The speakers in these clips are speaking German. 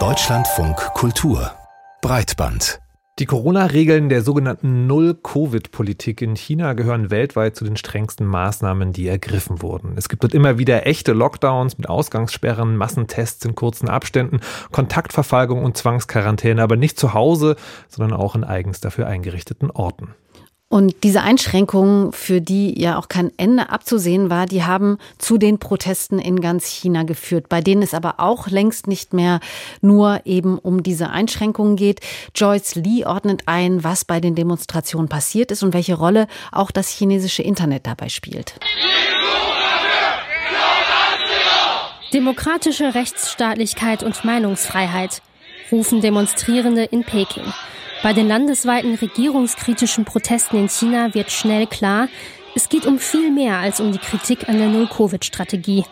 Deutschlandfunk Kultur Breitband die Corona-Regeln der sogenannten Null-Covid-Politik in China gehören weltweit zu den strengsten Maßnahmen, die ergriffen wurden. Es gibt dort immer wieder echte Lockdowns mit Ausgangssperren, Massentests in kurzen Abständen, Kontaktverfolgung und Zwangsquarantäne, aber nicht zu Hause, sondern auch in eigens dafür eingerichteten Orten. Und diese Einschränkungen, für die ja auch kein Ende abzusehen war, die haben zu den Protesten in ganz China geführt, bei denen es aber auch längst nicht mehr nur eben um diese Einschränkungen geht. Joyce Lee ordnet ein, was bei den Demonstrationen passiert ist und welche Rolle auch das chinesische Internet dabei spielt. Demokratische Rechtsstaatlichkeit und Meinungsfreiheit rufen Demonstrierende in Peking. Bei den landesweiten regierungskritischen Protesten in China wird schnell klar, es geht um viel mehr als um die Kritik an der Null-Covid-Strategie.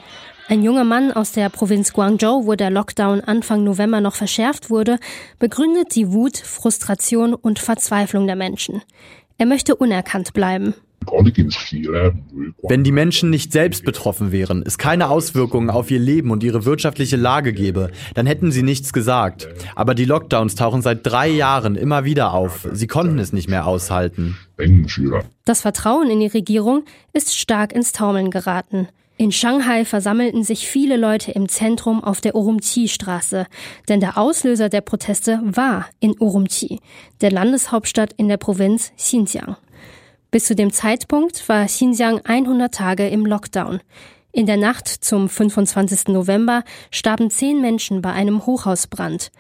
Ein junger Mann aus der Provinz Guangzhou, wo der Lockdown Anfang November noch verschärft wurde, begründet die Wut, Frustration und Verzweiflung der Menschen. Er möchte unerkannt bleiben. Wenn die Menschen nicht selbst betroffen wären, es keine Auswirkungen auf ihr Leben und ihre wirtschaftliche Lage gäbe, dann hätten sie nichts gesagt. Aber die Lockdowns tauchen seit drei Jahren immer wieder auf. Sie konnten es nicht mehr aushalten. Das Vertrauen in die Regierung ist stark ins Taumeln geraten. In Shanghai versammelten sich viele Leute im Zentrum auf der Urumqi-Straße, denn der Auslöser der Proteste war in Urumqi, der Landeshauptstadt in der Provinz Xinjiang. Bis zu dem Zeitpunkt war Xinjiang 100 Tage im Lockdown. In der Nacht zum 25. November starben zehn Menschen bei einem Hochhausbrand.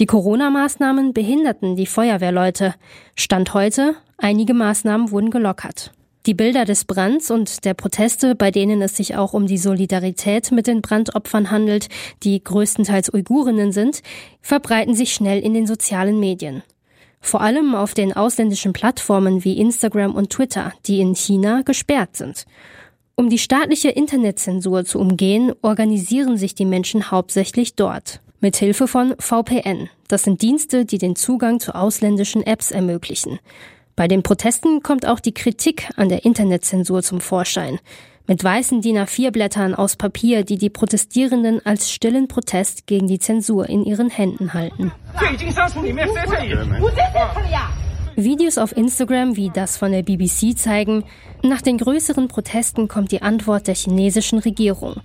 Die Corona-Maßnahmen behinderten die Feuerwehrleute. Stand heute, einige Maßnahmen wurden gelockert. Die Bilder des Brands und der Proteste, bei denen es sich auch um die Solidarität mit den Brandopfern handelt, die größtenteils Uigurinnen sind, verbreiten sich schnell in den sozialen Medien. Vor allem auf den ausländischen Plattformen wie Instagram und Twitter, die in China gesperrt sind. Um die staatliche Internetzensur zu umgehen, organisieren sich die Menschen hauptsächlich dort. Mit Hilfe von VPN. Das sind Dienste, die den Zugang zu ausländischen Apps ermöglichen. Bei den Protesten kommt auch die Kritik an der Internetzensur zum Vorschein mit weißen DIN A4-Blättern aus Papier, die die Protestierenden als stillen Protest gegen die Zensur in ihren Händen halten. Videos auf Instagram wie das von der BBC zeigen, nach den größeren Protesten kommt die Antwort der chinesischen Regierung.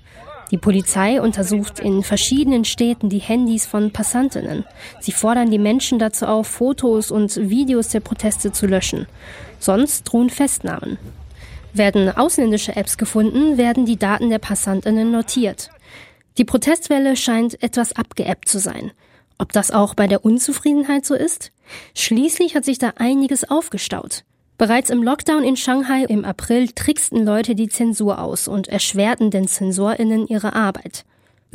Die Polizei untersucht in verschiedenen Städten die Handys von Passantinnen. Sie fordern die Menschen dazu auf, Fotos und Videos der Proteste zu löschen. Sonst drohen Festnahmen. Werden ausländische Apps gefunden, werden die Daten der Passantinnen notiert. Die Protestwelle scheint etwas abgeebbt zu sein. Ob das auch bei der Unzufriedenheit so ist? Schließlich hat sich da einiges aufgestaut. Bereits im Lockdown in Shanghai im April tricksten Leute die Zensur aus und erschwerten den ZensorInnen ihre Arbeit.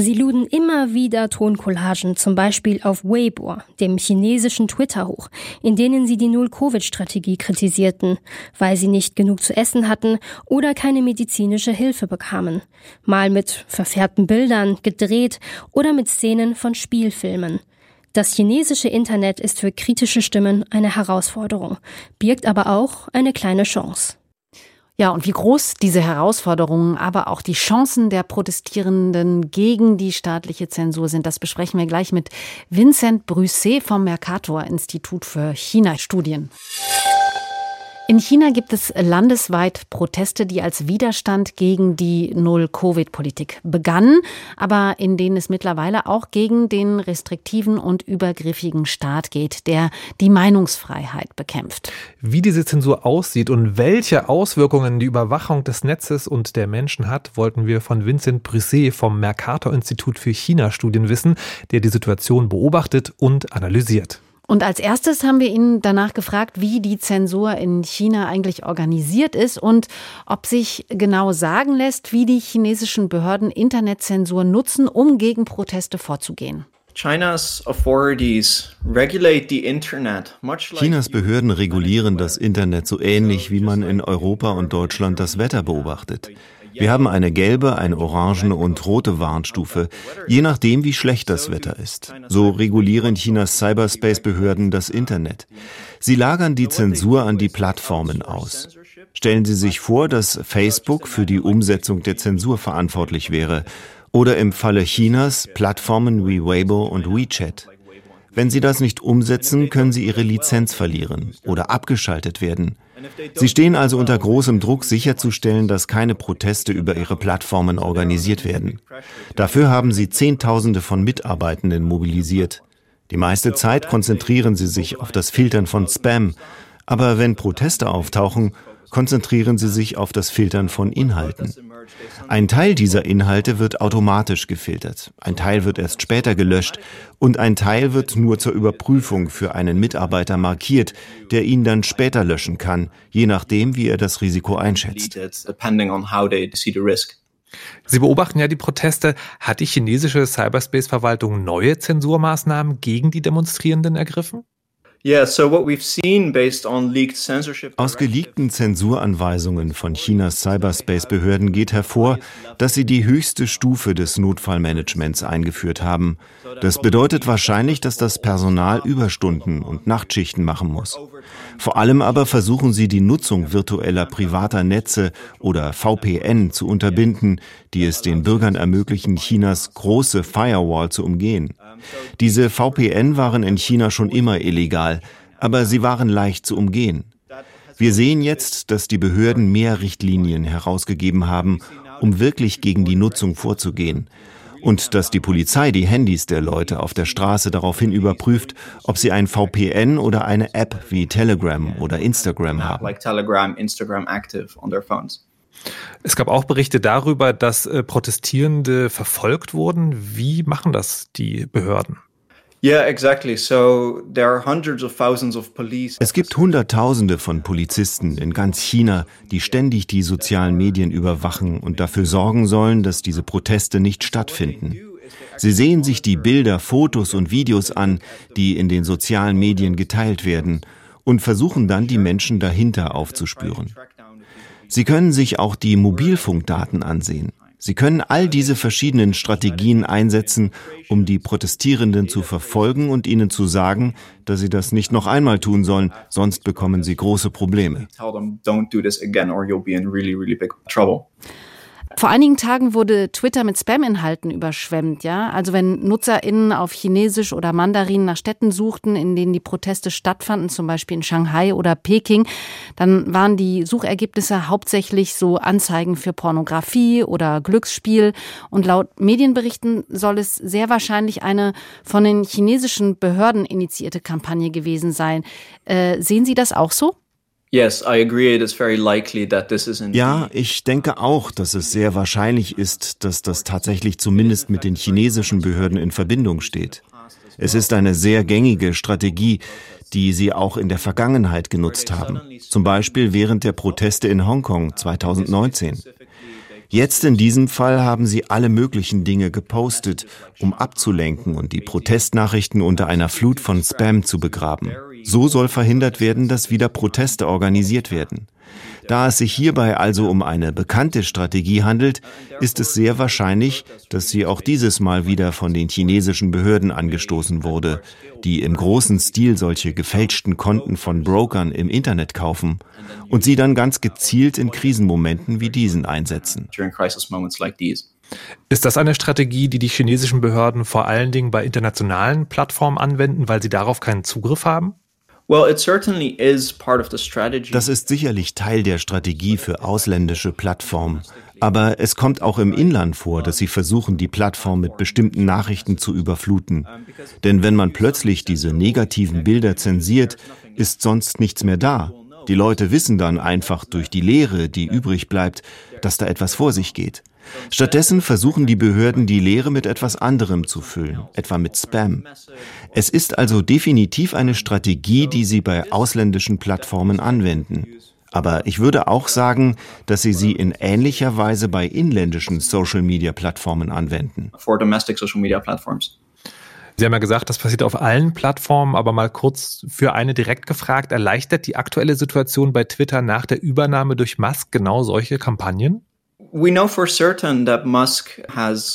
Sie luden immer wieder Toncollagen, zum Beispiel auf Weibo, dem chinesischen Twitter hoch, in denen sie die Null-Covid-Strategie kritisierten, weil sie nicht genug zu essen hatten oder keine medizinische Hilfe bekamen. Mal mit verfärbten Bildern, gedreht oder mit Szenen von Spielfilmen. Das chinesische Internet ist für kritische Stimmen eine Herausforderung, birgt aber auch eine kleine Chance. Ja, und wie groß diese Herausforderungen, aber auch die Chancen der Protestierenden gegen die staatliche Zensur sind, das besprechen wir gleich mit Vincent Brüsset vom Mercator Institut für China-Studien. In China gibt es landesweit Proteste, die als Widerstand gegen die Null-Covid-Politik begannen, aber in denen es mittlerweile auch gegen den restriktiven und übergriffigen Staat geht, der die Meinungsfreiheit bekämpft. Wie diese Zensur aussieht und welche Auswirkungen die Überwachung des Netzes und der Menschen hat, wollten wir von Vincent Brisset vom Mercator Institut für China-Studien wissen, der die Situation beobachtet und analysiert. Und als erstes haben wir ihn danach gefragt, wie die Zensur in China eigentlich organisiert ist und ob sich genau sagen lässt, wie die chinesischen Behörden Internetzensur nutzen, um gegen Proteste vorzugehen. Chinas Behörden regulieren das Internet so ähnlich, wie man in Europa und Deutschland das Wetter beobachtet. Wir haben eine gelbe, eine orangene und rote Warnstufe, je nachdem, wie schlecht das Wetter ist. So regulieren Chinas Cyberspace-Behörden das Internet. Sie lagern die Zensur an die Plattformen aus. Stellen Sie sich vor, dass Facebook für die Umsetzung der Zensur verantwortlich wäre Oder im Falle Chinas Plattformen wie Weibo und WeChat. Wenn sie das nicht umsetzen, können sie ihre Lizenz verlieren oder abgeschaltet werden. Sie stehen also unter großem Druck sicherzustellen, dass keine Proteste über ihre Plattformen organisiert werden. Dafür haben sie Zehntausende von Mitarbeitenden mobilisiert. Die meiste Zeit konzentrieren sie sich auf das Filtern von Spam, aber wenn Proteste auftauchen, konzentrieren sie sich auf das Filtern von Inhalten. Ein Teil dieser Inhalte wird automatisch gefiltert, ein Teil wird erst später gelöscht und ein Teil wird nur zur Überprüfung für einen Mitarbeiter markiert, der ihn dann später löschen kann, je nachdem, wie er das Risiko einschätzt. Sie beobachten ja die Proteste. Hat die chinesische Cyberspace-Verwaltung neue Zensurmaßnahmen gegen die Demonstrierenden ergriffen? Aus geleakten Zensuranweisungen von Chinas Cyberspace-Behörden geht hervor, dass sie die höchste Stufe des Notfallmanagements eingeführt haben. Das bedeutet wahrscheinlich, dass das Personal Überstunden und Nachtschichten machen muss. Vor allem aber versuchen sie die Nutzung virtueller privater Netze oder VPN zu unterbinden, die es den Bürgern ermöglichen, Chinas große Firewall zu umgehen. Diese VPN waren in China schon immer illegal, aber sie waren leicht zu umgehen. Wir sehen jetzt, dass die Behörden mehr Richtlinien herausgegeben haben, um wirklich gegen die Nutzung vorzugehen. Und dass die Polizei die Handys der Leute auf der Straße daraufhin überprüft, ob sie ein VPN oder eine App wie Telegram oder Instagram haben. Es gab auch Berichte darüber, dass äh, Protestierende verfolgt wurden. Wie machen das die Behörden? Es gibt Hunderttausende von Polizisten in ganz China, die ständig die sozialen Medien überwachen und dafür sorgen sollen, dass diese Proteste nicht stattfinden. Sie sehen sich die Bilder, Fotos und Videos an, die in den sozialen Medien geteilt werden, und versuchen dann, die Menschen dahinter aufzuspüren. Sie können sich auch die Mobilfunkdaten ansehen. Sie können all diese verschiedenen Strategien einsetzen, um die Protestierenden zu verfolgen und ihnen zu sagen, dass sie das nicht noch einmal tun sollen, sonst bekommen sie große Probleme. Vor einigen Tagen wurde Twitter mit Spam-Inhalten überschwemmt, ja. Also wenn NutzerInnen auf Chinesisch oder Mandarin nach Städten suchten, in denen die Proteste stattfanden, zum Beispiel in Shanghai oder Peking, dann waren die Suchergebnisse hauptsächlich so Anzeigen für Pornografie oder Glücksspiel. Und laut Medienberichten soll es sehr wahrscheinlich eine von den chinesischen Behörden initiierte Kampagne gewesen sein. Äh, sehen Sie das auch so? Ja, ich denke auch, dass es sehr wahrscheinlich ist, dass das tatsächlich zumindest mit den chinesischen Behörden in Verbindung steht. Es ist eine sehr gängige Strategie, die sie auch in der Vergangenheit genutzt haben, zum Beispiel während der Proteste in Hongkong 2019. Jetzt in diesem Fall haben sie alle möglichen Dinge gepostet, um abzulenken und die Protestnachrichten unter einer Flut von Spam zu begraben. So soll verhindert werden, dass wieder Proteste organisiert werden. Da es sich hierbei also um eine bekannte Strategie handelt, ist es sehr wahrscheinlich, dass sie auch dieses Mal wieder von den chinesischen Behörden angestoßen wurde, die im großen Stil solche gefälschten Konten von Brokern im Internet kaufen und sie dann ganz gezielt in Krisenmomenten wie diesen einsetzen. Ist das eine Strategie, die die chinesischen Behörden vor allen Dingen bei internationalen Plattformen anwenden, weil sie darauf keinen Zugriff haben? Das ist sicherlich Teil der Strategie für ausländische Plattformen. Aber es kommt auch im Inland vor, dass sie versuchen, die Plattform mit bestimmten Nachrichten zu überfluten. Denn wenn man plötzlich diese negativen Bilder zensiert, ist sonst nichts mehr da. Die Leute wissen dann einfach durch die Lehre, die übrig bleibt, dass da etwas vor sich geht. Stattdessen versuchen die Behörden, die Leere mit etwas anderem zu füllen, etwa mit Spam. Es ist also definitiv eine Strategie, die sie bei ausländischen Plattformen anwenden. Aber ich würde auch sagen, dass sie sie in ähnlicher Weise bei inländischen Social-Media-Plattformen anwenden. Sie haben ja gesagt, das passiert auf allen Plattformen, aber mal kurz für eine direkt gefragt, erleichtert die aktuelle Situation bei Twitter nach der Übernahme durch Musk genau solche Kampagnen?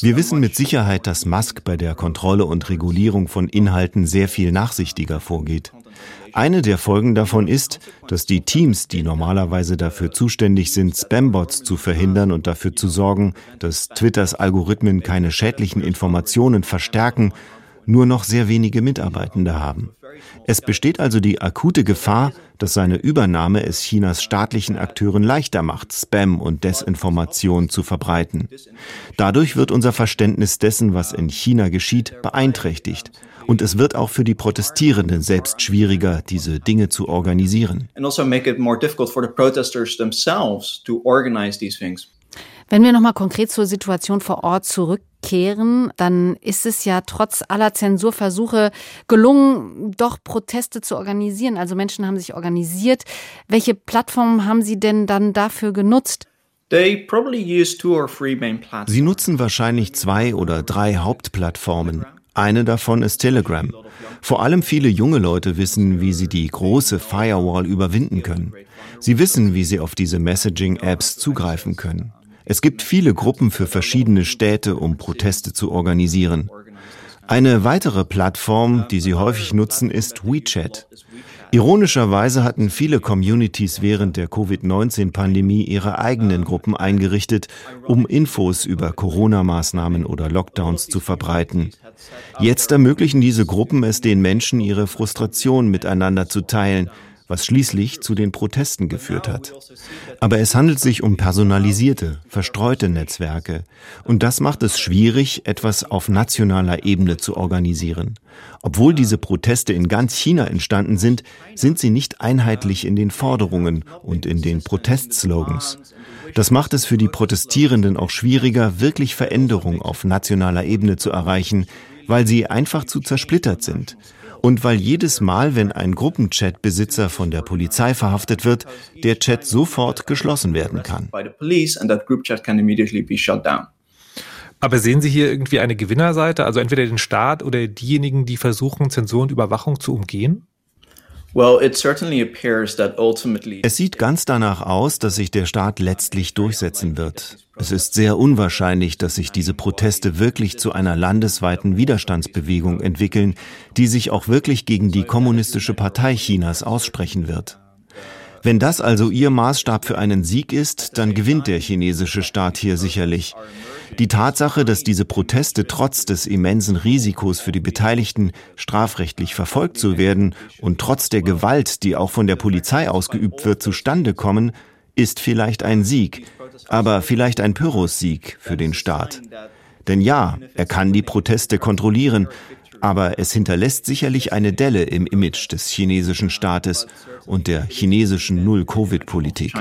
Wir wissen mit Sicherheit, dass Musk bei der Kontrolle und Regulierung von Inhalten sehr viel nachsichtiger vorgeht. Eine der Folgen davon ist, dass die Teams, die normalerweise dafür zuständig sind, Spambots zu verhindern und dafür zu sorgen, dass Twitters Algorithmen keine schädlichen Informationen verstärken, nur noch sehr wenige Mitarbeitende haben. Es besteht also die akute Gefahr, dass seine Übernahme es Chinas staatlichen Akteuren leichter macht, Spam und Desinformation zu verbreiten. Dadurch wird unser Verständnis dessen, was in China geschieht, beeinträchtigt. Und es wird auch für die Protestierenden selbst schwieriger, diese Dinge zu organisieren. Also Wenn wir nochmal konkret zur Situation vor Ort zurückkehren, dann ist es ja trotz aller Zensurversuche gelungen, doch Proteste zu organisieren. Also Menschen haben sich organisiert. Welche Plattformen haben Sie denn dann dafür genutzt? Sie nutzen wahrscheinlich zwei oder drei Hauptplattformen. Eine davon ist Telegram. Vor allem viele junge Leute wissen, wie sie die große Firewall überwinden können. Sie wissen, wie sie auf diese Messaging-Apps zugreifen können. Es gibt viele Gruppen für verschiedene Städte, um Proteste zu organisieren. Eine weitere Plattform, die sie häufig nutzen, ist WeChat. Ironischerweise hatten viele Communities während der Covid-19-Pandemie ihre eigenen Gruppen eingerichtet, um Infos über Corona-Maßnahmen oder Lockdowns zu verbreiten. Jetzt ermöglichen diese Gruppen es den Menschen, ihre Frustration miteinander zu teilen, was schließlich zu den Protesten geführt hat. Aber es handelt sich um personalisierte, verstreute Netzwerke. Und das macht es schwierig, etwas auf nationaler Ebene zu organisieren. Obwohl diese Proteste in ganz China entstanden sind, sind sie nicht einheitlich in den Forderungen und in den Protestslogans. Das macht es für die Protestierenden auch schwieriger, wirklich Veränderung auf nationaler Ebene zu erreichen, weil sie einfach zu zersplittert sind und weil jedes Mal, wenn ein Gruppenchat-Besitzer von der Polizei verhaftet wird, der Chat sofort geschlossen werden kann. Aber sehen Sie hier irgendwie eine Gewinnerseite, also entweder den Staat oder diejenigen, die versuchen, Zensur und Überwachung zu umgehen? Es sieht ganz danach aus, dass sich der Staat letztlich durchsetzen wird. Es ist sehr unwahrscheinlich, dass sich diese Proteste wirklich zu einer landesweiten Widerstandsbewegung entwickeln, die sich auch wirklich gegen die kommunistische Partei Chinas aussprechen wird. Wenn das also Ihr Maßstab für einen Sieg ist, dann gewinnt der chinesische Staat hier sicherlich. Die Tatsache, dass diese Proteste trotz des immensen Risikos für die Beteiligten strafrechtlich verfolgt zu werden und trotz der Gewalt, die auch von der Polizei ausgeübt wird, zustande kommen, ist vielleicht ein Sieg, aber vielleicht ein Pyrrhus-Sieg für den Staat. Denn ja, er kann die Proteste kontrollieren, aber es hinterlässt sicherlich eine Delle im Image des chinesischen Staates und der chinesischen Null-Covid-Politik.